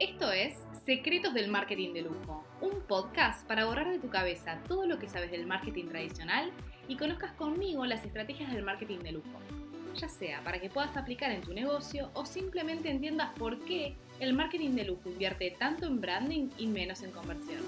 Esto es Secretos del Marketing de Lujo, un podcast para borrar de tu cabeza todo lo que sabes del marketing tradicional y conozcas conmigo las estrategias del marketing de lujo, ya sea para que puedas aplicar en tu negocio o simplemente entiendas por qué el marketing de lujo invierte tanto en branding y menos en conversión.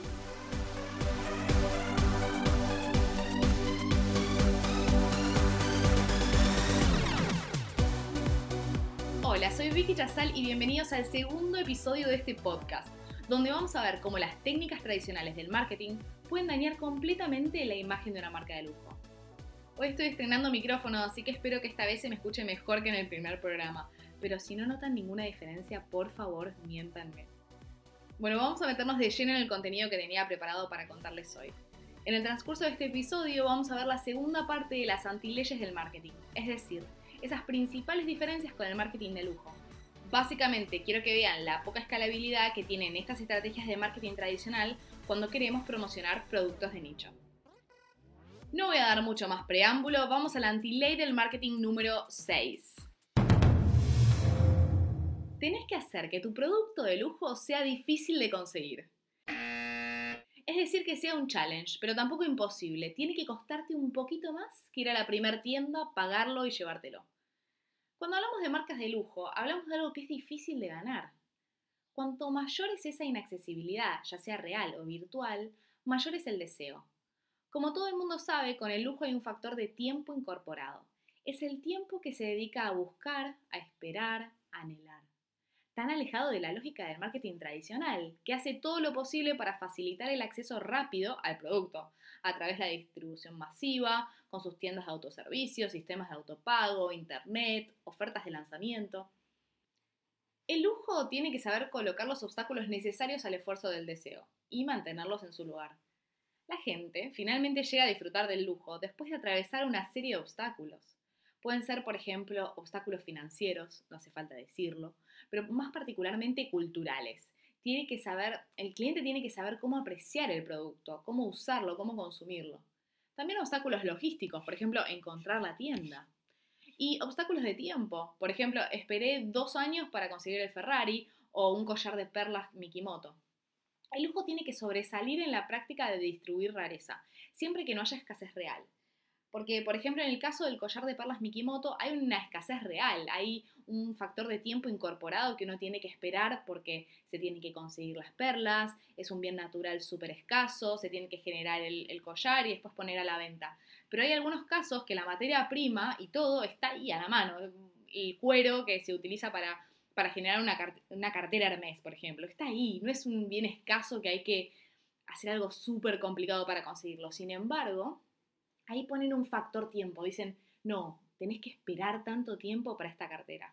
Hola, soy Vicky Chazal y bienvenidos al segundo episodio de este podcast, donde vamos a ver cómo las técnicas tradicionales del marketing pueden dañar completamente la imagen de una marca de lujo. Hoy estoy estrenando micrófono, así que espero que esta vez se me escuche mejor que en el primer programa, pero si no notan ninguna diferencia, por favor, miéntanme. Bueno, vamos a meternos de lleno en el contenido que tenía preparado para contarles hoy. En el transcurso de este episodio vamos a ver la segunda parte de las antileyes del marketing, es decir, esas principales diferencias con el marketing de lujo. Básicamente quiero que vean la poca escalabilidad que tienen estas estrategias de marketing tradicional cuando queremos promocionar productos de nicho. No voy a dar mucho más preámbulo, vamos a la anti-ley del marketing número 6. Tenés que hacer que tu producto de lujo sea difícil de conseguir. Es decir, que sea un challenge, pero tampoco imposible. Tiene que costarte un poquito más que ir a la primer tienda, pagarlo y llevártelo. Cuando hablamos de marcas de lujo, hablamos de algo que es difícil de ganar. Cuanto mayor es esa inaccesibilidad, ya sea real o virtual, mayor es el deseo. Como todo el mundo sabe, con el lujo hay un factor de tiempo incorporado. Es el tiempo que se dedica a buscar, a esperar, a anhelar tan alejado de la lógica del marketing tradicional, que hace todo lo posible para facilitar el acceso rápido al producto, a través de la distribución masiva, con sus tiendas de autoservicio, sistemas de autopago, internet, ofertas de lanzamiento. El lujo tiene que saber colocar los obstáculos necesarios al esfuerzo del deseo y mantenerlos en su lugar. La gente finalmente llega a disfrutar del lujo después de atravesar una serie de obstáculos. Pueden ser, por ejemplo, obstáculos financieros, no hace falta decirlo, pero más particularmente culturales. Tiene que saber, el cliente tiene que saber cómo apreciar el producto, cómo usarlo, cómo consumirlo. También obstáculos logísticos, por ejemplo, encontrar la tienda. Y obstáculos de tiempo, por ejemplo, esperé dos años para conseguir el Ferrari o un collar de perlas Mikimoto. El lujo tiene que sobresalir en la práctica de distribuir rareza, siempre que no haya escasez real. Porque, por ejemplo, en el caso del collar de perlas Mikimoto hay una escasez real, hay un factor de tiempo incorporado que uno tiene que esperar porque se tiene que conseguir las perlas, es un bien natural súper escaso, se tiene que generar el, collar y después poner a la venta. Pero hay algunos casos que la materia prima y todo está ahí a la mano. El cuero que se utiliza para, para generar una, una cartera Hermes, por ejemplo, está ahí, no es un bien escaso que hay que hacer algo súper complicado para conseguirlo. Sin embargo, ahí ponen un factor tiempo, dicen, no, tenés que esperar tanto tiempo para esta cartera.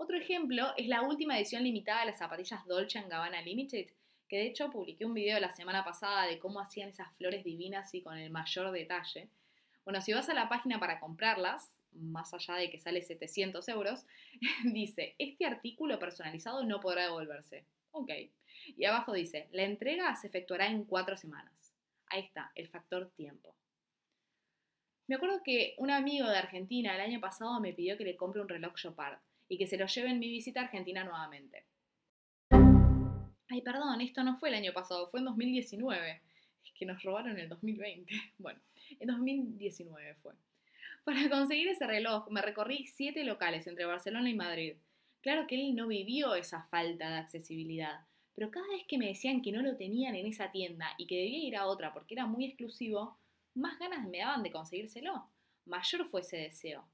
Otro ejemplo es la última edición limitada de las zapatillas Dolce Gabbana Limited, que de hecho publiqué un video la semana pasada de cómo hacían esas flores divinas y con el mayor detalle. Bueno, si vas a la página para comprarlas, más allá de que sale 700 euros, dice, este artículo personalizado no podrá devolverse. Ok. Y abajo dice, la entrega se efectuará en cuatro semanas. Ahí está, el factor tiempo. Me acuerdo que un amigo de Argentina el año pasado me pidió que le compre un reloj Chopard y que se lo lleve en mi visita a Argentina nuevamente. Ay, perdón, esto no fue el año pasado, fue en 2019. Es que nos robaron el 2020. Bueno, en 2019 fue. Para conseguir ese reloj me recorrí siete locales entre Barcelona y Madrid. Claro que él no vivió esa falta de accesibilidad, pero cada vez que me decían que no lo tenían en esa tienda y que debía ir a otra porque era muy exclusivo, más ganas me daban de conseguírselo. Mayor fue ese deseo.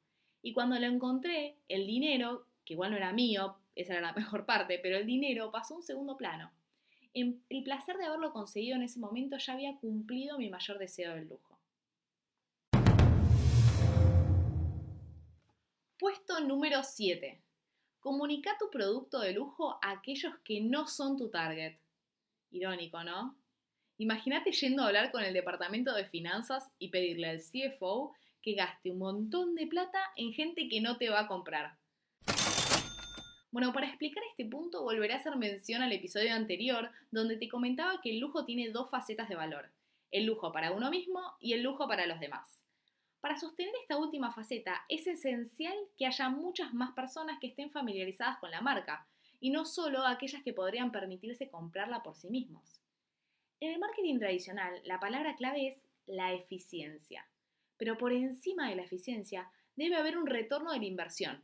Y cuando lo encontré, el dinero, que igual no era mío, esa era la mejor parte, pero el dinero pasó a un segundo plano. El placer de haberlo conseguido en ese momento ya había cumplido mi mayor deseo del lujo. Puesto número 7. Comunica tu producto de lujo a aquellos que no son tu target. Irónico, ¿no? Imagínate yendo a hablar con el departamento de finanzas y pedirle al CFO que gaste un montón de plata en gente que no te va a comprar. Bueno, para explicar este punto volveré a hacer mención al episodio anterior donde te comentaba que el lujo tiene dos facetas de valor, el lujo para uno mismo y el lujo para los demás. Para sostener esta última faceta es esencial que haya muchas más personas que estén familiarizadas con la marca, y no solo aquellas que podrían permitirse comprarla por sí mismos. En el marketing tradicional, la palabra clave es la eficiencia, pero por encima de la eficiencia debe haber un retorno de la inversión,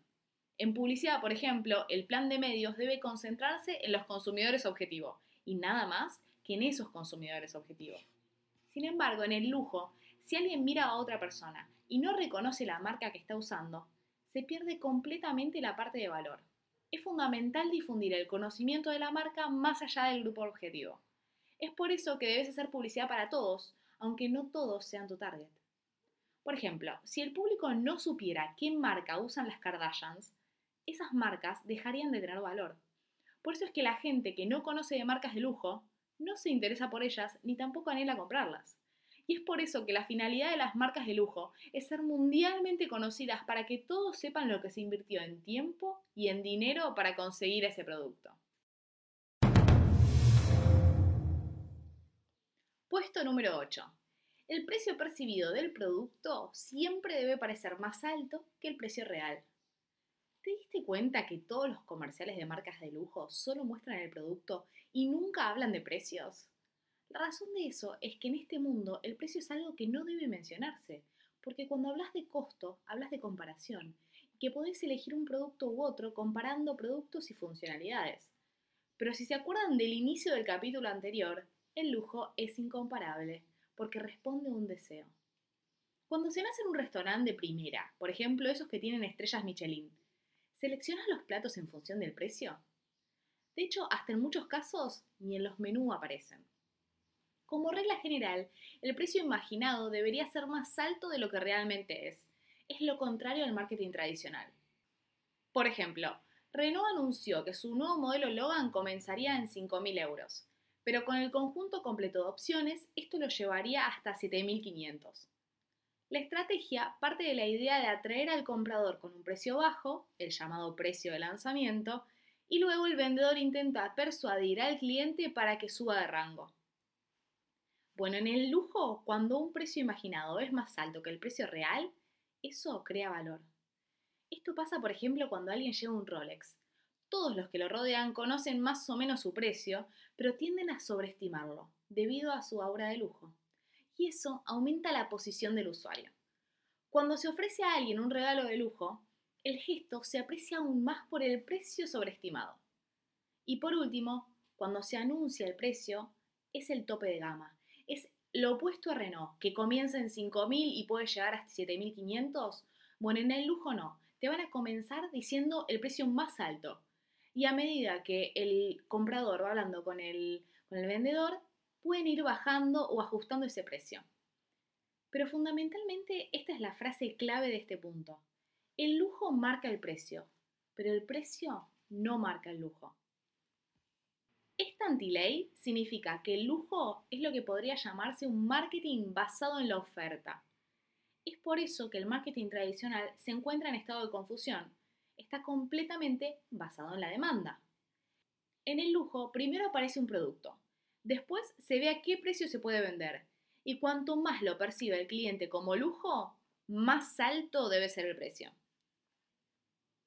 en publicidad, por ejemplo, el plan de medios debe concentrarse en los consumidores objetivo y nada más que en esos consumidores objetivo. Sin embargo, en el lujo, si alguien mira a otra persona y no reconoce la marca que está usando, se pierde completamente la parte de valor. Es fundamental difundir el conocimiento de la marca más allá del grupo objetivo. Es por eso que debes hacer publicidad para todos, aunque no todos sean tu target. Por ejemplo, si el público no supiera qué marca usan las Kardashians, esas marcas dejarían de tener valor. Por eso es que la gente que no conoce de marcas de lujo no se interesa por ellas ni tampoco anhela comprarlas. Y es por eso que la finalidad de las marcas de lujo es ser mundialmente conocidas para que todos sepan lo que se invirtió en tiempo y en dinero para conseguir ese producto. Puesto número 8. El precio percibido del producto siempre debe parecer más alto que el precio real. ¿Te diste cuenta que todos los comerciales de marcas de lujo solo muestran el producto y nunca hablan de precios? La razón de eso es que en este mundo el precio es algo que no debe mencionarse, porque cuando hablas de costo, hablas de comparación, y que podés elegir un producto u otro comparando productos y funcionalidades. Pero si se acuerdan del inicio del capítulo anterior, el lujo es incomparable, porque responde a un deseo. Cuando se nace en un restaurante de primera, por ejemplo esos que tienen estrellas Michelin, ¿Seleccionas los platos en función del precio? De hecho, hasta en muchos casos ni en los menús aparecen. Como regla general, el precio imaginado debería ser más alto de lo que realmente es. Es lo contrario al marketing tradicional. Por ejemplo, Renault anunció que su nuevo modelo Logan comenzaría en 5.000 euros, pero con el conjunto completo de opciones esto lo llevaría hasta 7.500. La estrategia parte de la idea de atraer al comprador con un precio bajo, el llamado precio de lanzamiento, y luego el vendedor intenta persuadir al cliente para que suba de rango. Bueno, en el lujo, cuando un precio imaginado es más alto que el precio real, eso crea valor. Esto pasa, por ejemplo, cuando alguien lleva un Rolex. Todos los que lo rodean conocen más o menos su precio, pero tienden a sobreestimarlo, debido a su aura de lujo y eso aumenta la posición del usuario. Cuando se ofrece a alguien un regalo de lujo, el gesto se aprecia aún más por el precio sobreestimado. Y por último, cuando se anuncia el precio, es el tope de gama. Es lo opuesto a Renault, que comienza en 5.000 y puede llegar hasta 7.500. Bueno, en el lujo no. Te van a comenzar diciendo el precio más alto. Y a medida que el comprador va hablando con el, con el vendedor, pueden ir bajando o ajustando ese precio. Pero fundamentalmente esta es la frase clave de este punto. El lujo marca el precio, pero el precio no marca el lujo. Esta antiley significa que el lujo es lo que podría llamarse un marketing basado en la oferta. Es por eso que el marketing tradicional se encuentra en estado de confusión. Está completamente basado en la demanda. En el lujo primero aparece un producto, Después se ve a qué precio se puede vender. Y cuanto más lo percibe el cliente como lujo, más alto debe ser el precio.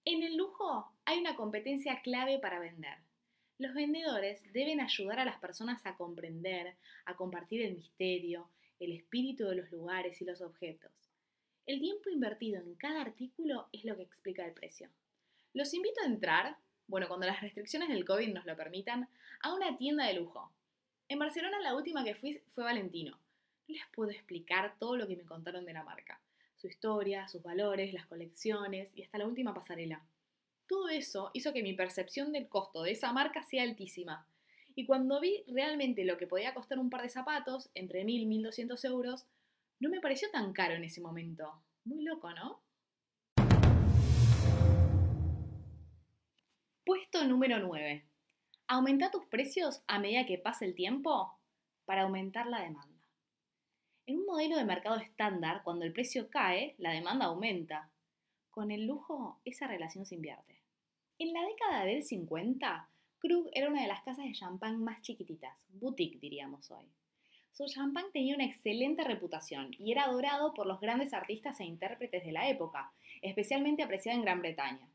En el lujo hay una competencia clave para vender. Los vendedores deben ayudar a las personas a comprender, a compartir el misterio, el espíritu de los lugares y los objetos. El tiempo invertido en cada artículo es lo que explica el precio. Los invito a entrar, bueno, cuando las restricciones del COVID nos lo permitan, a una tienda de lujo. En Barcelona la última que fui fue Valentino. No les puedo explicar todo lo que me contaron de la marca. Su historia, sus valores, las colecciones y hasta la última pasarela. Todo eso hizo que mi percepción del costo de esa marca sea altísima. Y cuando vi realmente lo que podía costar un par de zapatos, entre 1.000 y 1.200 euros, no me pareció tan caro en ese momento. Muy loco, ¿no? Puesto número 9. Aumenta tus precios a medida que pasa el tiempo para aumentar la demanda. En un modelo de mercado estándar, cuando el precio cae, la demanda aumenta. Con el lujo, esa relación se invierte. En la década del 50, Krug era una de las casas de champán más chiquititas, boutique diríamos hoy. Su champán tenía una excelente reputación y era adorado por los grandes artistas e intérpretes de la época, especialmente apreciado en Gran Bretaña.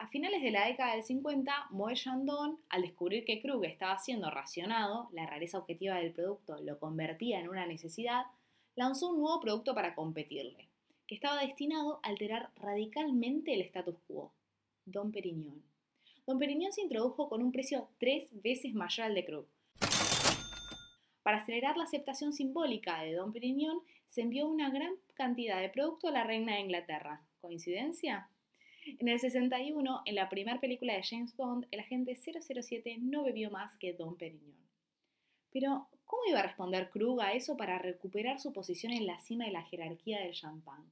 A finales de la década del 50, Moët Chandon, al descubrir que Krug estaba siendo racionado, la rareza objetiva del producto lo convertía en una necesidad, lanzó un nuevo producto para competirle, que estaba destinado a alterar radicalmente el status quo, Don Perignon. Don Perignon se introdujo con un precio tres veces mayor al de Krug. Para acelerar la aceptación simbólica de Don Perignon, se envió una gran cantidad de producto a la reina de Inglaterra. ¿Coincidencia? En el 61, en la primera película de James Bond, el agente 007 no bebió más que Don Perignon. Pero, ¿cómo iba a responder Krug a eso para recuperar su posición en la cima de la jerarquía del champán?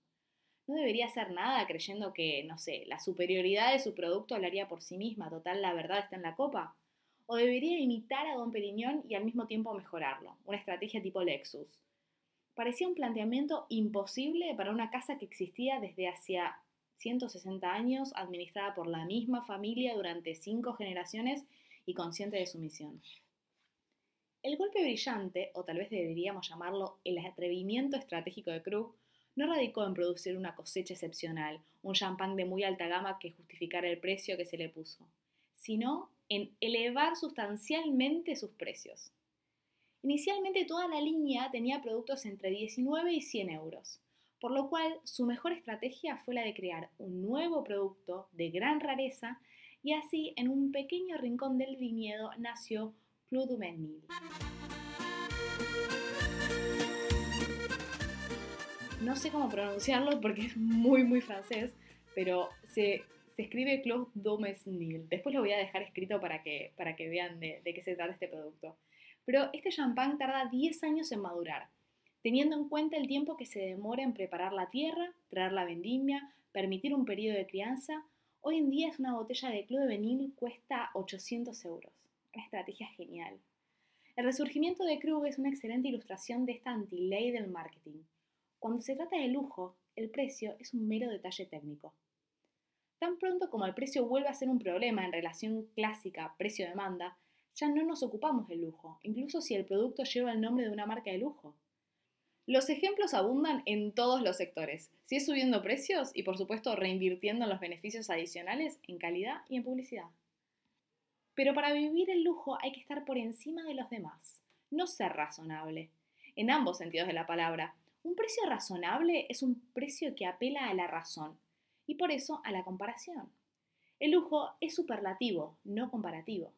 No debería hacer nada creyendo que, no sé, la superioridad de su producto hablaría por sí misma, total, la verdad está en la copa. O debería imitar a Don Perignon y al mismo tiempo mejorarlo, una estrategia tipo Lexus. Parecía un planteamiento imposible para una casa que existía desde hacia 160 años, administrada por la misma familia durante cinco generaciones y consciente de su misión. El golpe brillante, o tal vez deberíamos llamarlo el atrevimiento estratégico de Krug, no radicó en producir una cosecha excepcional, un champán de muy alta gama que justificara el precio que se le puso, sino en elevar sustancialmente sus precios. Inicialmente toda la línea tenía productos entre 19 y 100 euros, por lo cual su mejor estrategia fue la de crear un nuevo producto de gran rareza y así en un pequeño rincón del viñedo nació Clos du. No sé cómo pronunciarlo porque es muy muy francés, pero se, escribe Clos du Mesnil. Después lo voy a dejar escrito para que, para que vean de, de qué se trata este producto. Pero este champán tarda 10 años en madurar teniendo en cuenta el tiempo que se demora en preparar la tierra, traer la vendimia, permitir un periodo de crianza, hoy en día es una botella de Clos de Benil cuesta 800 euros. Una estrategia genial. El resurgimiento de Krug es una excelente ilustración de esta anti-ley del marketing. Cuando se trata de lujo, el precio es un mero detalle técnico. Tan pronto como el precio vuelve a ser un problema en relación clásica precio-demanda, ya no nos ocupamos del lujo, incluso si el producto lleva el nombre de una marca de lujo. Los ejemplos abundan en todos los sectores, si es subiendo precios y por supuesto reinvirtiendo en los beneficios adicionales en calidad y en publicidad. Pero para vivir el lujo hay que estar por encima de los demás, no ser razonable. En ambos sentidos de la palabra, un precio razonable es un precio que apela a la razón y por eso a la comparación. El lujo es superlativo, no comparativo.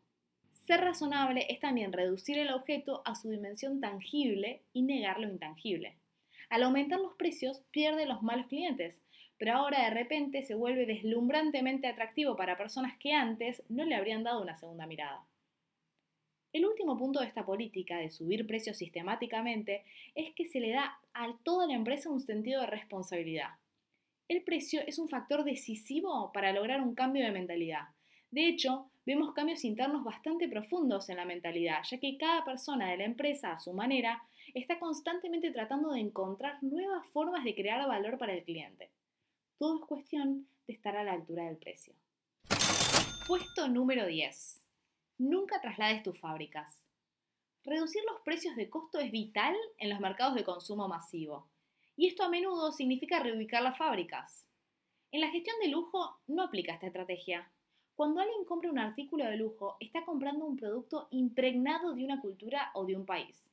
Ser razonable es también reducir el objeto a su dimensión tangible y negar lo intangible. Al aumentar los precios, pierde los malos clientes, pero ahora de repente se vuelve deslumbrantemente atractivo para personas que antes no le habrían dado una segunda mirada. El último punto de esta política de subir precios sistemáticamente es que se le da a toda la empresa un sentido de responsabilidad. El precio es un factor decisivo para lograr un cambio de mentalidad. De hecho, vemos cambios internos bastante profundos en la mentalidad, ya que cada persona de la empresa, a su manera, está constantemente tratando de encontrar nuevas formas de crear valor para el cliente. Todo es cuestión de estar a la altura del precio. Puesto número 10. Nunca traslades tus fábricas. Reducir los precios de costo es vital en los mercados de consumo masivo, y esto a menudo significa reubicar las fábricas. En la gestión de lujo no aplica esta estrategia, cuando alguien compra un artículo de lujo, está comprando un producto impregnado de una cultura o de un país.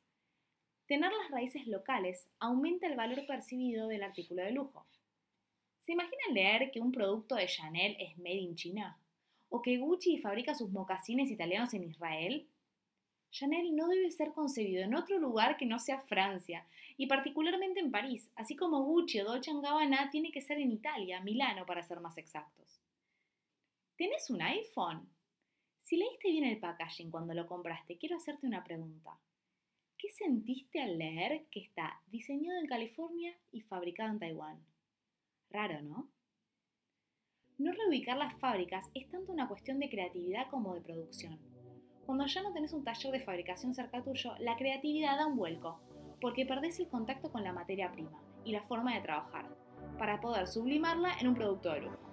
Tener las raíces locales aumenta el valor percibido del artículo de lujo. ¿Se imaginan leer que un producto de Chanel es made in China? ¿O que Gucci fabrica sus mocasines italianos en Israel? Chanel no debe ser concebido en otro lugar que no sea Francia, y particularmente en París, así como Gucci o Dolce Gabbana tiene que ser en Italia, Milano para ser más exactos. ¿Tenés un iPhone? Si leíste bien el packaging cuando lo compraste, quiero hacerte una pregunta. ¿Qué sentiste al leer que está diseñado en California y fabricado en Taiwán? Raro, ¿no? No reubicar las fábricas es tanto una cuestión de creatividad como de producción. Cuando ya no tenés un taller de fabricación cerca tuyo, la creatividad da un vuelco, porque perdés el contacto con la materia prima y la forma de trabajar, para poder sublimarla en un producto de lujo.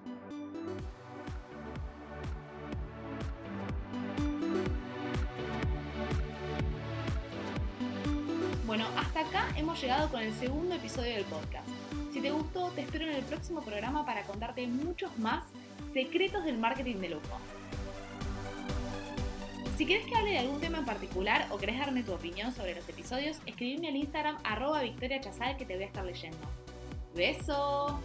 Bueno, hasta acá hemos llegado con el segundo episodio del podcast. Si te gustó, te espero en el próximo programa para contarte muchos más secretos del marketing de lujo. Si querés que hable de algún tema en particular o querés darme tu opinión sobre los episodios, escribime al Instagram arroba Victoria Chazal que te voy a estar leyendo. ¡Beso!